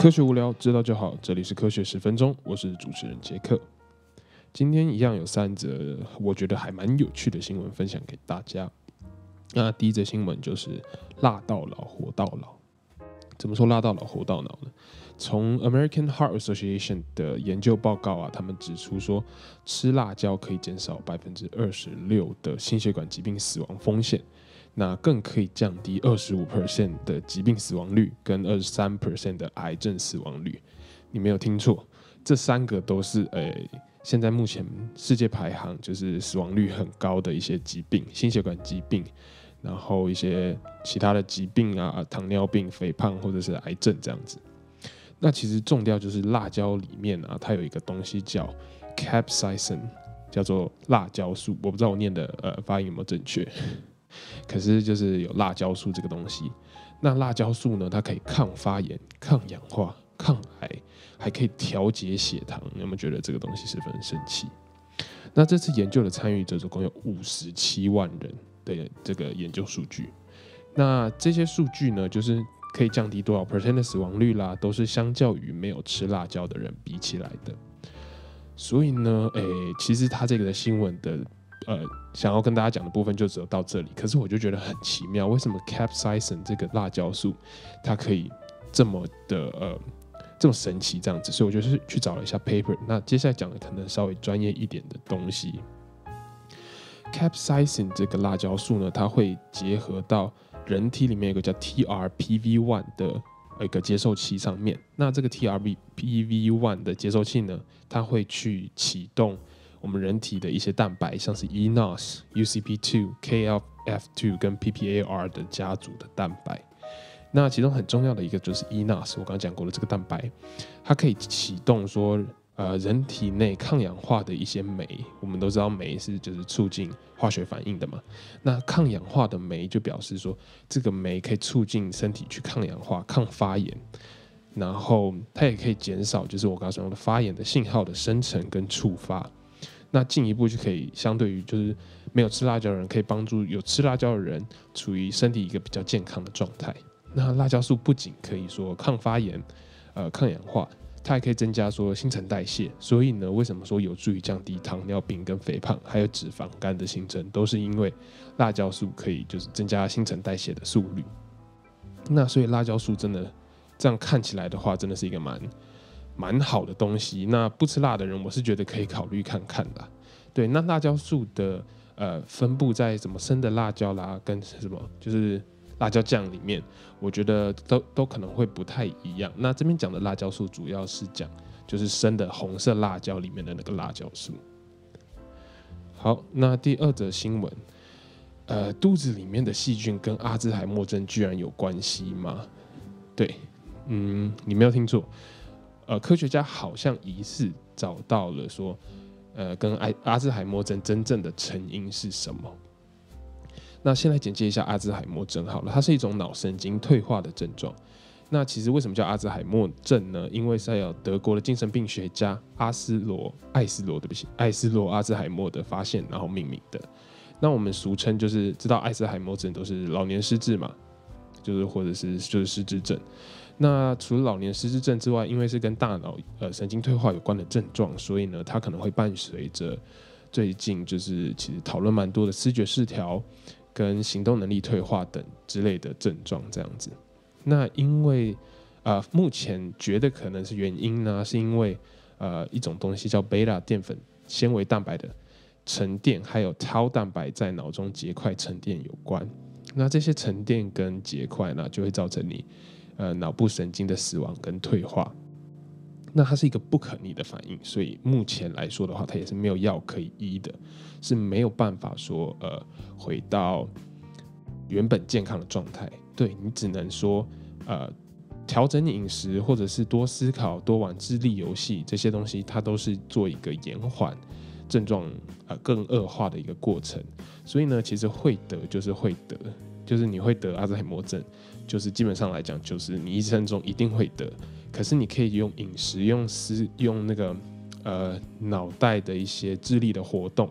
科学无聊，知道就好。这里是科学十分钟，我是主持人杰克。今天一样有三则我觉得还蛮有趣的新闻分享给大家。那第一则新闻就是“辣到老，活到老”。怎么说“辣到老，活到老”呢？从 American Heart Association 的研究报告啊，他们指出说，吃辣椒可以减少百分之二十六的心血管疾病死亡风险。那更可以降低二十五 percent 的疾病死亡率，跟二十三 percent 的癌症死亡率。你没有听错，这三个都是诶，现在目前世界排行就是死亡率很高的一些疾病，心血管疾病，然后一些其他的疾病啊，糖尿病、肥胖或者是癌症这样子。那其实重调就是辣椒里面啊，它有一个东西叫 capsaicin，叫做辣椒素。我不知道我念的呃发音有没有正确。可是就是有辣椒素这个东西，那辣椒素呢，它可以抗发炎、抗氧化、抗癌，还可以调节血糖。有没有觉得这个东西十分神奇？那这次研究的参与者总共有五十七万人的这个研究数据。那这些数据呢，就是可以降低多少 percent 的死亡率啦，都是相较于没有吃辣椒的人比起来的。所以呢，诶，其实他这个的新闻的。呃，想要跟大家讲的部分就只有到这里。可是我就觉得很奇妙，为什么 capsaicin 这个辣椒素它可以这么的呃这么神奇这样子？所以我就是去找了一下 paper。那接下来讲的可能稍微专业一点的东西。capsaicin 这个辣椒素呢，它会结合到人体里面有个叫 TRPV1 的一个接受器上面。那这个 TRPV1 的接受器呢，它会去启动。我们人体的一些蛋白，像是 eNOS、UCP2、KLF2 跟 PPAR 的家族的蛋白。那其中很重要的一个就是 eNOS，我刚刚讲过了，这个蛋白它可以启动说，呃，人体内抗氧化的一些酶。我们都知道酶是就是促进化学反应的嘛。那抗氧化的酶就表示说，这个酶可以促进身体去抗氧化、抗发炎，然后它也可以减少就是我刚刚说的发炎的信号的生成跟触发。那进一步就可以相对于就是没有吃辣椒的人，可以帮助有吃辣椒的人处于身体一个比较健康的状态。那辣椒素不仅可以说抗发炎、呃抗氧化，它还可以增加说新陈代谢。所以呢，为什么说有助于降低糖尿病跟肥胖，还有脂肪肝的形成，都是因为辣椒素可以就是增加新陈代谢的速率。那所以辣椒素真的这样看起来的话，真的是一个蛮。蛮好的东西，那不吃辣的人，我是觉得可以考虑看看的。对，那辣椒素的呃分布在什么生的辣椒啦，跟什么就是辣椒酱里面，我觉得都都可能会不太一样。那这边讲的辣椒素主要是讲就是生的红色辣椒里面的那个辣椒素。好，那第二则新闻，呃，肚子里面的细菌跟阿兹海默症居然有关系吗？对，嗯，你没有听错。呃，科学家好像疑似找到了说，呃，跟阿阿兹海默症真正的成因是什么？那先来简介一下阿兹海默症好了，它是一种脑神经退化的症状。那其实为什么叫阿兹海默症呢？因为是有德国的精神病学家阿斯罗艾斯罗对不起艾斯罗阿兹海默的发现，然后命名的。那我们俗称就是知道艾斯海默症都是老年失智嘛，就是或者是就是失智症。那除了老年失智症之外，因为是跟大脑呃神经退化有关的症状，所以呢，它可能会伴随着最近就是其实讨论蛮多的视觉失调跟行动能力退化等之类的症状这样子。那因为呃目前觉得可能是原因呢，是因为呃一种东西叫贝塔淀粉纤维蛋白的沉淀，还有 tau 蛋白在脑中结块沉淀有关。那这些沉淀跟结块呢，就会造成你。呃，脑部神经的死亡跟退化，那它是一个不可逆的反应，所以目前来说的话，它也是没有药可以医的，是没有办法说呃回到原本健康的状态。对你只能说呃调整饮食，或者是多思考、多玩智力游戏这些东西，它都是做一个延缓症状呃更恶化的一个过程。所以呢，其实会得就是会得，就是你会得阿兹海默症。就是基本上来讲，就是你一生中一定会得，可是你可以用饮食、用思、用那个呃脑袋的一些智力的活动，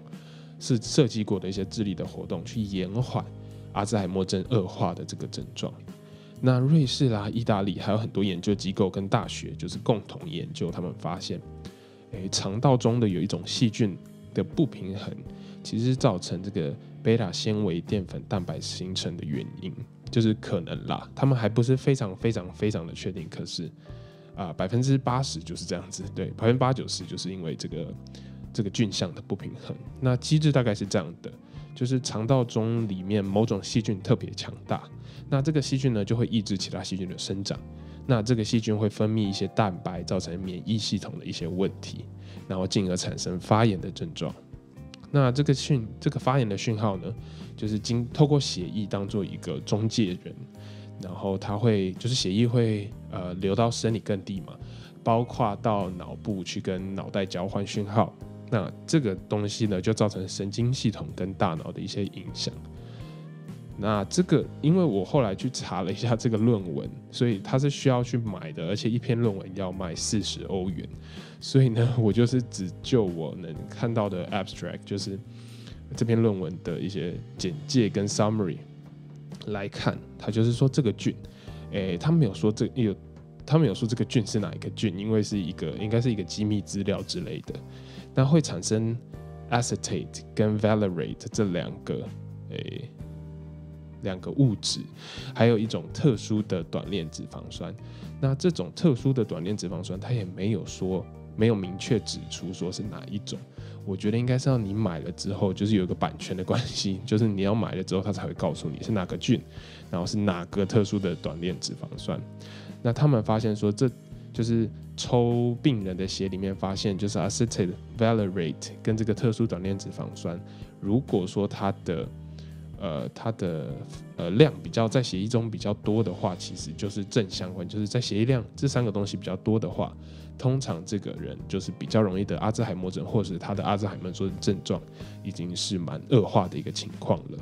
是设计过的一些智力的活动，去延缓阿兹海默症恶化的这个症状。那瑞士啦、意大利还有很多研究机构跟大学，就是共同研究，他们发现，诶，肠道中的有一种细菌的不平衡，其实是造成这个贝塔纤维淀粉蛋白形成的原因，就是可能啦，他们还不是非常非常非常的确定，可是啊，百分之八十就是这样子，对，百分之八九十就是因为这个这个菌相的不平衡。那机制大概是这样的，就是肠道中里面某种细菌特别强大。那这个细菌呢，就会抑制其他细菌的生长。那这个细菌会分泌一些蛋白，造成免疫系统的一些问题，然后进而产生发炎的症状。那这个讯，这个发炎的讯号呢，就是经透过血液当做一个中介人，然后它会就是血液会呃流到生理各地嘛，包括到脑部去跟脑袋交换讯号。那这个东西呢，就造成神经系统跟大脑的一些影响。那这个，因为我后来去查了一下这个论文，所以它是需要去买的，而且一篇论文要卖四十欧元，所以呢，我就是只就我能看到的 abstract，就是这篇论文的一些简介跟 summary 来看，它就是说这个菌，诶，他没有说这有，他没有说这个菌是哪一个菌，因为是一个应该是一个机密资料之类的，那会产生 acetate 跟 valerate 这两个，诶。两个物质，还有一种特殊的短链脂肪酸。那这种特殊的短链脂肪酸，它也没有说，没有明确指出说是哪一种。我觉得应该是要你买了之后，就是有一个版权的关系，就是你要买了之后，它才会告诉你是哪个菌，然后是哪个特殊的短链脂肪酸。那他们发现说，这就是抽病人的血里面发现，就是 acetate valerate 跟这个特殊短链脂肪酸，如果说它的呃，它的呃量比较在血液中比较多的话，其实就是正相关，就是在血液量这三个东西比较多的话，通常这个人就是比较容易得阿兹海默症，或者他的阿兹海默症症状已经是蛮恶化的一个情况了。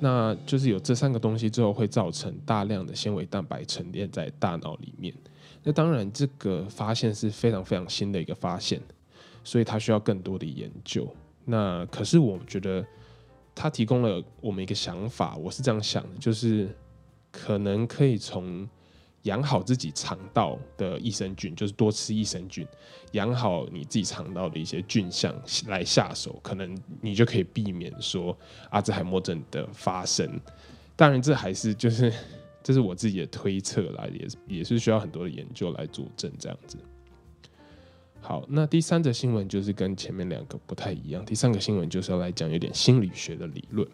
那就是有这三个东西之后，会造成大量的纤维蛋白沉淀在大脑里面。那当然，这个发现是非常非常新的一个发现，所以它需要更多的研究。那可是我觉得。他提供了我们一个想法，我是这样想的，就是可能可以从养好自己肠道的益生菌，就是多吃益生菌，养好你自己肠道的一些菌相来下手，可能你就可以避免说阿兹海默症的发生。当然，这还是就是这是我自己的推测啦，也也是需要很多的研究来佐证这样子。好，那第三则新闻就是跟前面两个不太一样。第三个新闻就是要来讲有点心理学的理论。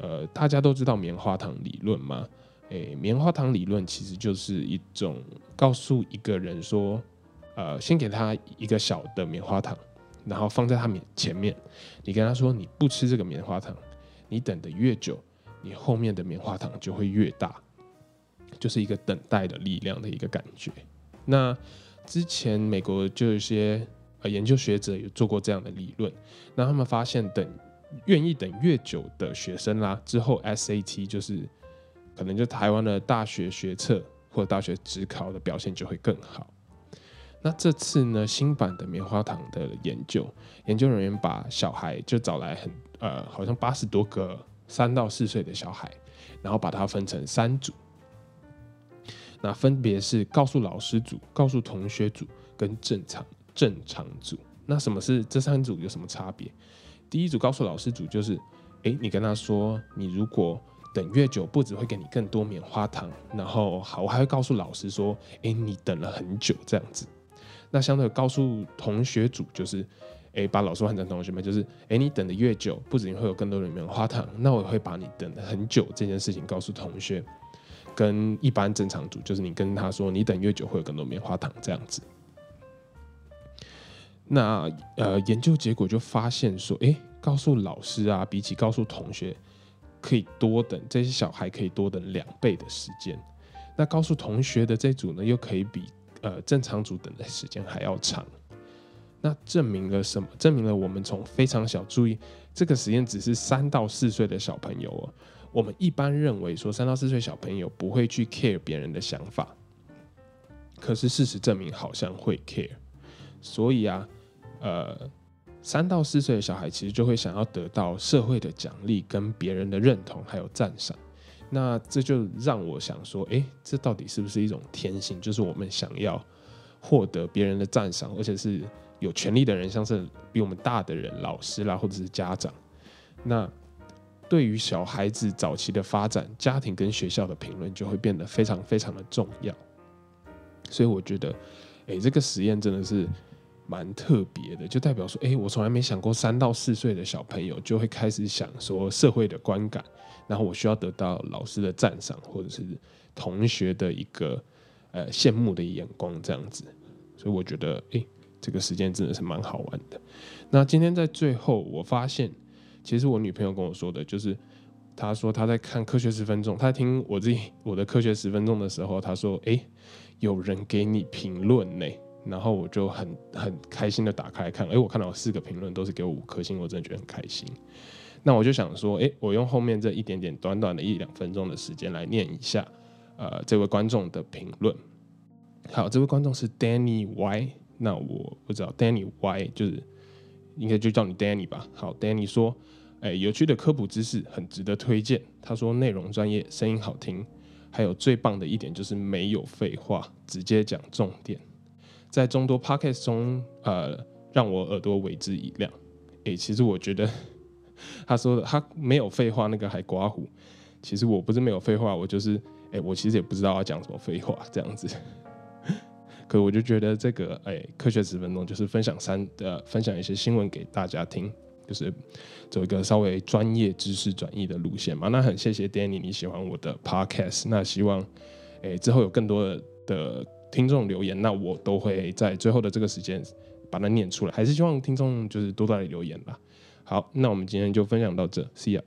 呃，大家都知道棉花糖理论吗？诶，棉花糖理论其实就是一种告诉一个人说，呃，先给他一个小的棉花糖，然后放在他面前面，你跟他说你不吃这个棉花糖，你等的越久，你后面的棉花糖就会越大，就是一个等待的力量的一个感觉。那之前美国就有一些呃研究学者有做过这样的理论，那他们发现等愿意等越久的学生啦，之后 SAT 就是可能就台湾的大学学测或者大学职考的表现就会更好。那这次呢新版的棉花糖的研究，研究人员把小孩就找来很呃好像八十多个三到四岁的小孩，然后把它分成三组。那分别是告诉老师组、告诉同学组跟正常正常组。那什么是这三组有什么差别？第一组告诉老师组就是，诶，你跟他说，你如果等越久，不只会给你更多棉花糖，然后好，我还会告诉老师说，诶，你等了很久这样子。那相对告诉同学组就是，诶，把老师换成同学们，就是，诶，你等的越久，不止你会有更多的棉花糖，那我会把你等的很久这件事情告诉同学。跟一般正常组，就是你跟他说，你等越久会有更多棉花糖这样子。那呃，研究结果就发现说，诶，告诉老师啊，比起告诉同学，可以多等这些小孩可以多等两倍的时间。那告诉同学的这组呢，又可以比呃正常组等的时间还要长。那证明了什么？证明了我们从非常小，注意这个实验只是三到四岁的小朋友哦。我们一般认为说，三到四岁小朋友不会去 care 别人的想法，可是事实证明好像会 care。所以啊，呃，三到四岁的小孩其实就会想要得到社会的奖励、跟别人的认同还有赞赏。那这就让我想说，诶，这到底是不是一种天性？就是我们想要获得别人的赞赏，而且是有权利的人，像是比我们大的人，老师啦，或者是家长。那对于小孩子早期的发展，家庭跟学校的评论就会变得非常非常的重要。所以我觉得，诶，这个实验真的是蛮特别的，就代表说，诶，我从来没想过三到四岁的小朋友就会开始想说社会的观感。然后我需要得到老师的赞赏，或者是同学的一个呃羡慕的眼光，这样子。所以我觉得，诶，这个时间真的是蛮好玩的。那今天在最后，我发现，其实我女朋友跟我说的，就是她说她在看《科学十分钟》，她听我自己我的《科学十分钟》的时候，她说，诶，有人给你评论呢。然后我就很很开心的打开看，诶，我看到四个评论都是给我五颗星，我真的觉得很开心。那我就想说，诶，我用后面这一点点短短的一两分钟的时间来念一下，呃，这位观众的评论。好，这位观众是 Danny Y，那我不知道 Danny Y 就是应该就叫你 Danny 吧。好，Danny 说，诶，有趣的科普知识很值得推荐。他说内容专业，声音好听，还有最棒的一点就是没有废话，直接讲重点，在众多 Podcast 中，呃，让我耳朵为之一亮。诶，其实我觉得。他说的，他没有废话，那个还刮胡。其实我不是没有废话，我就是，哎，我其实也不知道要讲什么废话这样子。可我就觉得这个，哎，科学十分钟就是分享三呃，分享一些新闻给大家听，就是走一个稍微专业知识转移的路线嘛。那很谢谢 Danny 你喜欢我的 Podcast，那希望，哎，之后有更多的的听众留言，那我都会在最后的这个时间把它念出来。还是希望听众就是多多来留言吧。好，那我们今天就分享到这，See you。